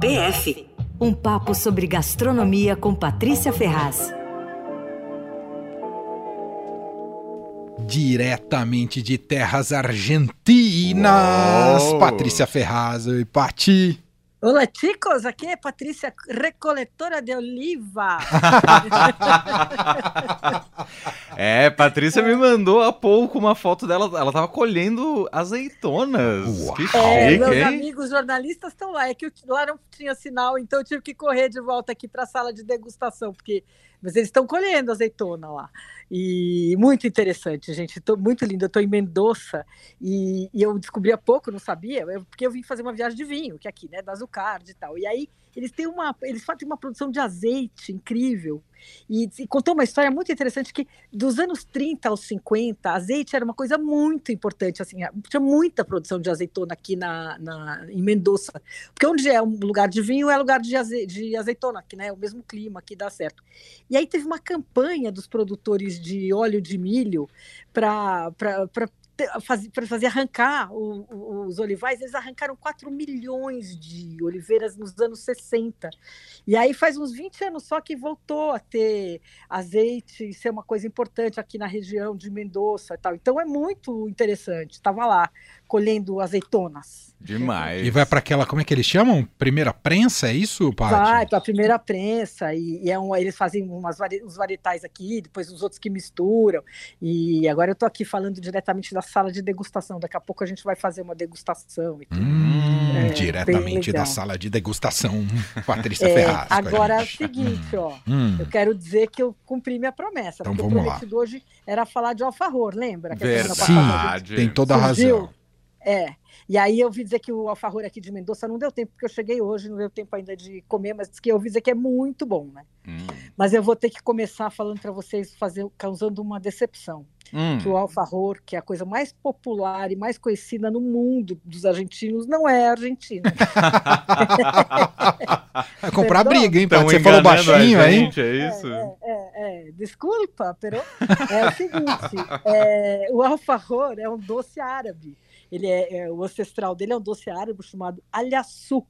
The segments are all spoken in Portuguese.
PF um papo sobre gastronomia com Patrícia Ferraz. Diretamente de terras argentinas, oh. Patrícia Ferraz e Pati. Olá, chicos, aqui é Patrícia, recoletora de oliva. é, Patrícia me mandou há pouco uma foto dela, ela tava colhendo azeitonas. Uau. Que chique, é, meus hein? amigos jornalistas estão lá, é que lá não tinha sinal, então eu tive que correr de volta aqui para a sala de degustação, porque mas eles estão colhendo azeitona lá. E muito interessante, gente. Tô, muito lindo. Eu estou em Mendoza e, e, eu descobri há pouco, não sabia, eu, porque eu vim fazer uma viagem de vinho, que é aqui, né, da Azucard e tal. E aí eles têm uma, eles fazem uma produção de azeite incrível. E, e, contou uma história muito interessante que dos anos 30 aos 50, azeite era uma coisa muito importante, assim, tinha muita produção de azeitona aqui na, na em Mendoza, porque onde é um lugar de vinho é lugar de, aze, de azeitona, que né, é o mesmo clima que dá certo. E aí teve uma campanha dos produtores de óleo de milho para para fazer arrancar o, o, os olivais, eles arrancaram 4 milhões de oliveiras nos anos 60. E aí faz uns 20 anos só que voltou a ter azeite e ser uma coisa importante aqui na região de Mendoza e tal. Então é muito interessante. Estava lá colhendo azeitonas. Demais. E vai para aquela, como é que eles chamam? Primeira prensa, é isso, Paty? Vai para a primeira prensa e, e é um, eles fazem umas uns varietais aqui, depois os outros que misturam. E agora eu estou aqui falando diretamente da sala de degustação. Daqui a pouco a gente vai fazer uma degustação. Hum, é, diretamente da sala de degustação, Patrícia é, Ferraz. Agora é o seguinte, ó, hum. eu quero dizer que eu cumpri minha promessa, então, o prometido lá. hoje era falar de alfajor, lembra? Verdade. Tem toda a razão. É. E aí eu ouvi dizer que o alfajor aqui de Mendoza não deu tempo, porque eu cheguei hoje, não deu tempo ainda de comer, mas que eu ouvi dizer que é muito bom, né? Hum. Mas eu vou ter que começar falando para vocês, fazer, causando uma decepção. Hum. Que o alfajor, que é a coisa mais popular e mais conhecida no mundo dos argentinos, não é argentino. Vai comprar Perdão? briga, hein? Você falou baixinho aí. É isso? É, é, é, Desculpa, pero é o seguinte: é, o alfajor é um doce árabe ele é, é, o ancestral dele é um doce árabe chamado alhaçu.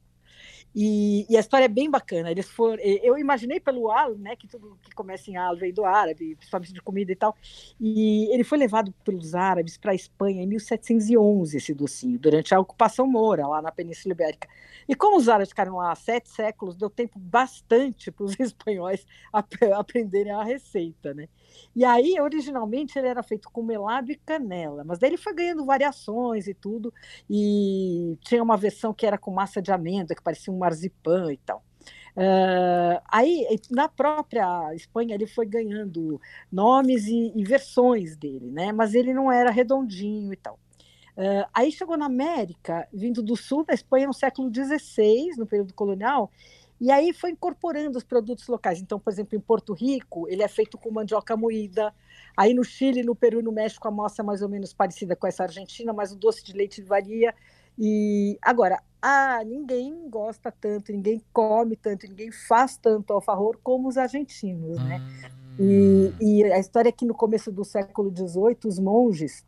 E, e, a história é bem bacana. Eles foram, eu imaginei pelo al, né, que tudo que começa em al vem do árabe, principalmente de comida e tal. E ele foi levado pelos árabes para a Espanha em 1711 esse docinho, durante a ocupação moura lá na Península Ibérica. E como os árabes ficaram lá sete séculos, deu tempo bastante para os espanhóis ap aprenderem a receita, né? E aí, originalmente, ele era feito com melado e canela, mas daí ele foi ganhando variações e tudo, e tinha uma versão que era com massa de amêndoa, que parecia um marzipan e tal. Uh, aí, na própria Espanha, ele foi ganhando nomes e, e, versões dele, né? Mas ele não era redondinho e tal. Uh, aí chegou na América, vindo do sul da Espanha no século XVI, no período colonial, e aí foi incorporando os produtos locais. Então, por exemplo, em Porto Rico, ele é feito com mandioca moída. Aí no Chile, no Peru e no México, a moça é mais ou menos parecida com essa argentina, mas o doce de leite varia. E agora, ah, ninguém gosta tanto, ninguém come tanto, ninguém faz tanto alfajor como os argentinos, né? E, hum. e a história é que no começo do século XVIII, os monges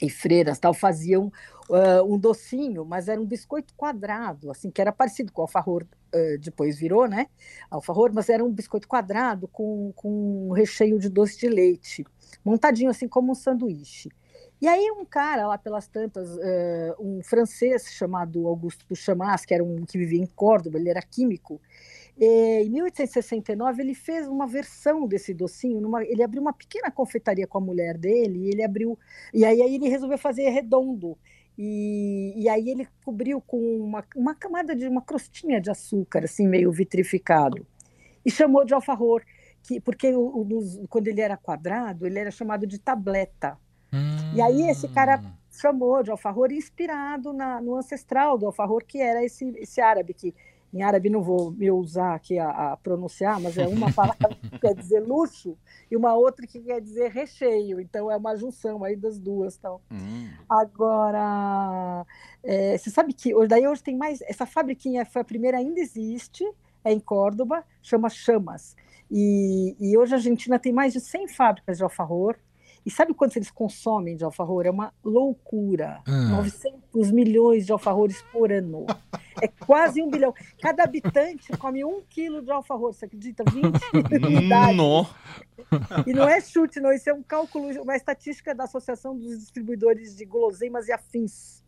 e freiras tal faziam uh, um docinho, mas era um biscoito quadrado, assim, que era parecido com o alfajor, uh, depois virou, né, alfajor, mas era um biscoito quadrado com, com um recheio de doce de leite, montadinho assim como um sanduíche. E aí um cara lá pelas tantas, uh, um francês chamado Augusto Chamas, que era um que vivia em Córdoba, ele era químico, em 1869 ele fez uma versão desse docinho, numa, ele abriu uma pequena confeitaria com a mulher dele, e ele abriu, e aí, aí ele resolveu fazer redondo. E, e aí ele cobriu com uma, uma camada de uma crostinha de açúcar, assim, meio vitrificado. E chamou de alfajor, que, porque o, o, quando ele era quadrado, ele era chamado de tableta. E aí esse cara hum. chamou de alfajor inspirado na, no ancestral do alfajor, que era esse, esse árabe que em árabe não vou me usar aqui a, a, pronunciar, mas é uma palavra que quer dizer luxo e uma outra que quer dizer recheio, então é uma junção aí das duas. Então. Hum. Agora, é, você sabe que hoje, daí hoje tem mais, essa fabriquinha foi a primeira, ainda existe, é em Córdoba, chama Chamas, e, e hoje a Argentina tem mais de 100 fábricas de alfajor, E sabe quantos eles consomem de alfajor? É uma loucura. Hum. 900 milhões de alfajores por ano. É quase um bilhão. Cada habitante come um quilo de alfajor, você acredita? 20 unidades. Não. E não é chute, não. Isso é um cálculo, uma estatística da Associação dos Distribuidores de Guloseimas e Afins.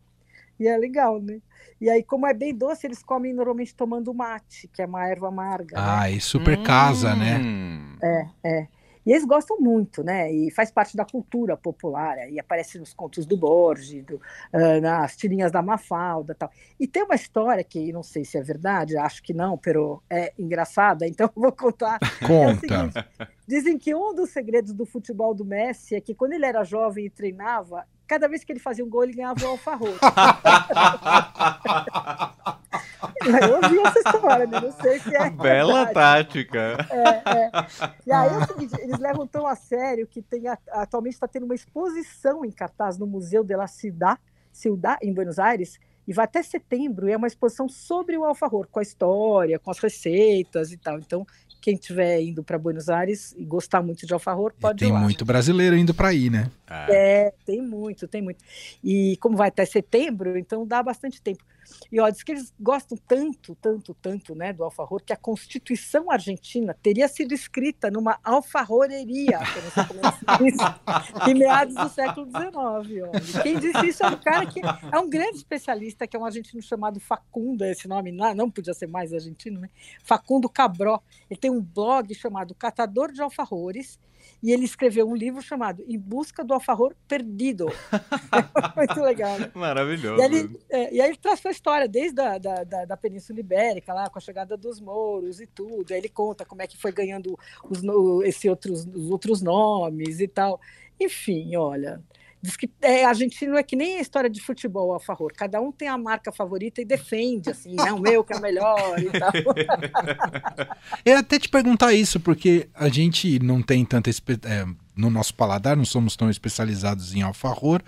E é legal, né? E aí, como é bem doce, eles comem normalmente tomando mate, que é uma erva amarga. Né? Ah, né? e super casa, né? hum. né? É, é. E eles gostam muito, né? E faz parte da cultura popular. E aparece nos contos do Borges, do, uh, nas tirinhas da Mafalda tal. E tem uma história que não sei se é verdade, acho que não, pero é engraçada, então vou contar. Conta. É seguinte, dizem que um dos segredos do futebol do Messi é que quando ele era jovem e treinava, cada vez que ele fazia um gol, ele ganhava um alfarroto. eu ouvi essa história, né? Não sei se é. Bela tática. É, é. E aí é o seguinte, eles levam tão a sério que tem atualmente está tendo uma exposição em cartaz no Museu de la Ciudad, Ciudad, em Buenos Aires, e vai até setembro, e é uma exposição sobre o alfajor, com a história, com as receitas e tal. Então, quem estiver indo para Buenos Aires e gostar muito de alfajor, pode e Tem ir lá. muito brasileiro indo para aí, né? É, tem muito, tem muito. E como vai até setembro, então dá bastante tempo. E ó, diz que eles gostam tanto, tanto, tanto, né, do alfajor, que a Constituição Argentina teria sido escrita numa alfajorreria, em meados do século XIX. Quem disse isso é um cara que é um grande especialista, que é um argentino chamado Facundo, esse nome não, não podia ser mais argentino, né? Facundo Cabró. Ele tem um blog chamado Catador de Alfajores, e ele escreveu um livro chamado Em Busca do Alfajor Perdido. Muito legal, né? Maravilhoso. E, ele, é, e aí ele traz sua história desde a da, da, da, Península Ibérica, lá com a chegada dos mouros e tudo. Aí ele conta como é que foi ganhando os, esse outros, os outros nomes e tal. Enfim, olha, Diz que é, argentino é que nem a história de futebol, Alfajor. Cada um tem a marca favorita e defende, assim, é o meu que é o melhor e tal. Eu até te perguntar isso, porque a gente não tem tanta. É, no nosso paladar, não somos tão especializados em alfajor.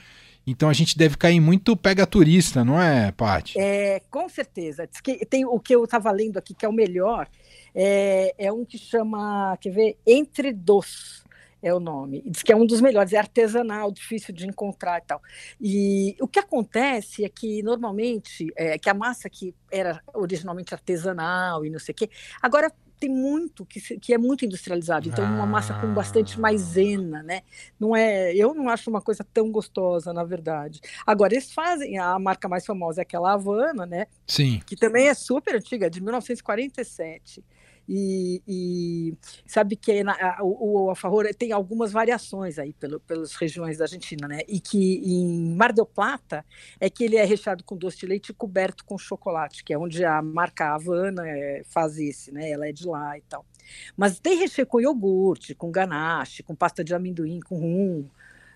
Então a gente deve cair muito pega turista, não é, Paty? É, com certeza. Diz que tem o que eu estava lendo aqui, que é o melhor, é, é um que chama, quer ver, Entre Dos é o nome. Diz que é um dos melhores, é artesanal, difícil de encontrar e tal. E o que acontece é que normalmente, é, que a massa que era originalmente artesanal e não sei o quê, agora tem muito que, que é muito industrializado, então ah. uma massa com bastante ah. maisena, né? Não é, eu não acho uma coisa tão gostosa, na verdade. Agora eles fazem a marca mais famosa é aquela Havana, né? Sim. Que também é super antiga, de 1947. E, e sabe que na, o, o alfajor tem algumas variações aí pelo, pelas regiões da Argentina, né? E que em Mar del Plata é que ele é recheado com doce de leite e coberto com chocolate, que é onde a marca Havana é, faz esse, né? Ela é de lá e tal. Mas tem recheio com iogurte, com ganache, com pasta de amendoim, com rum,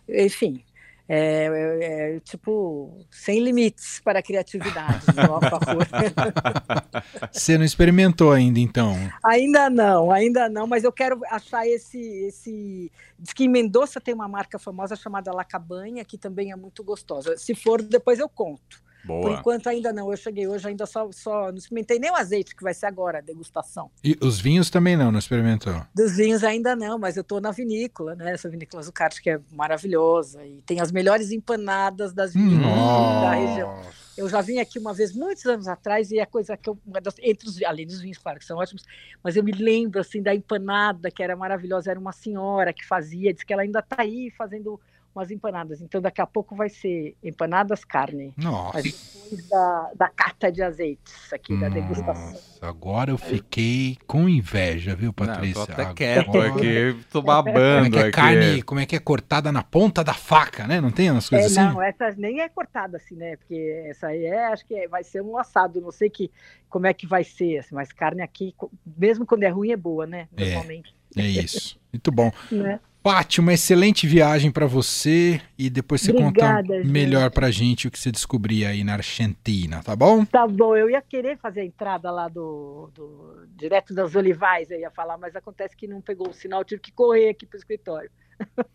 enfim. É, é, é, tipo, sem limites para a criatividade. Você não experimentou ainda, então? Ainda não, ainda não, mas eu quero achar esse. esse... Diz que em Mendoza tem uma marca famosa chamada La Cabanha, que também é muito gostosa. Se for, depois eu conto. Boa. Por enquanto ainda não. Eu cheguei hoje, ainda só, só não experimentei nem o azeite, que vai ser agora a degustação. E os vinhos também não, não experimentou? Dos vinhos ainda não, mas eu estou na vinícola, né? Essa vinícola Zucarte que é maravilhosa e tem as melhores empanadas das vinícolas hum. da região. Eu já vim aqui uma vez, muitos anos atrás, e é coisa que eu. Entre os, além dos vinhos, claro, que são ótimos, mas eu me lembro assim da empanada, que era maravilhosa. Era uma senhora que fazia, diz que ela ainda está aí fazendo umas empanadas. Então daqui a pouco vai ser empanadas carne. Nossa. Mas depois da, da carta de azeites aqui, Nossa, da degustação. Agora eu fiquei com inveja, viu, Patrícia? Não, tô até quieto aqui, tô babando como é que é carne, como é que é cortada na ponta da faca, né? Não tem umas coisas é, assim? Não, essa nem é cortada assim, né? Porque essa aí é, acho que vai ser um assado, não sei que, como é que vai ser, assim, mas carne aqui, mesmo quando é ruim, é boa, né? É, Normalmente. É, é isso. Muito bom. né? Paty, uma excelente viagem para você e depois você Obrigada, conta gente. melhor pra gente o que você descobrir aí na Argentina, tá bom? Tá bom, eu ia querer fazer a entrada lá do, do direto das Olivais, eu ia falar, mas acontece que não pegou o sinal, tive que correr aqui pro escritório.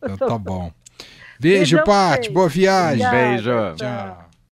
Então, tá bom. Beijo, Paty, boa viagem. Obrigada, Beijo. Tchau.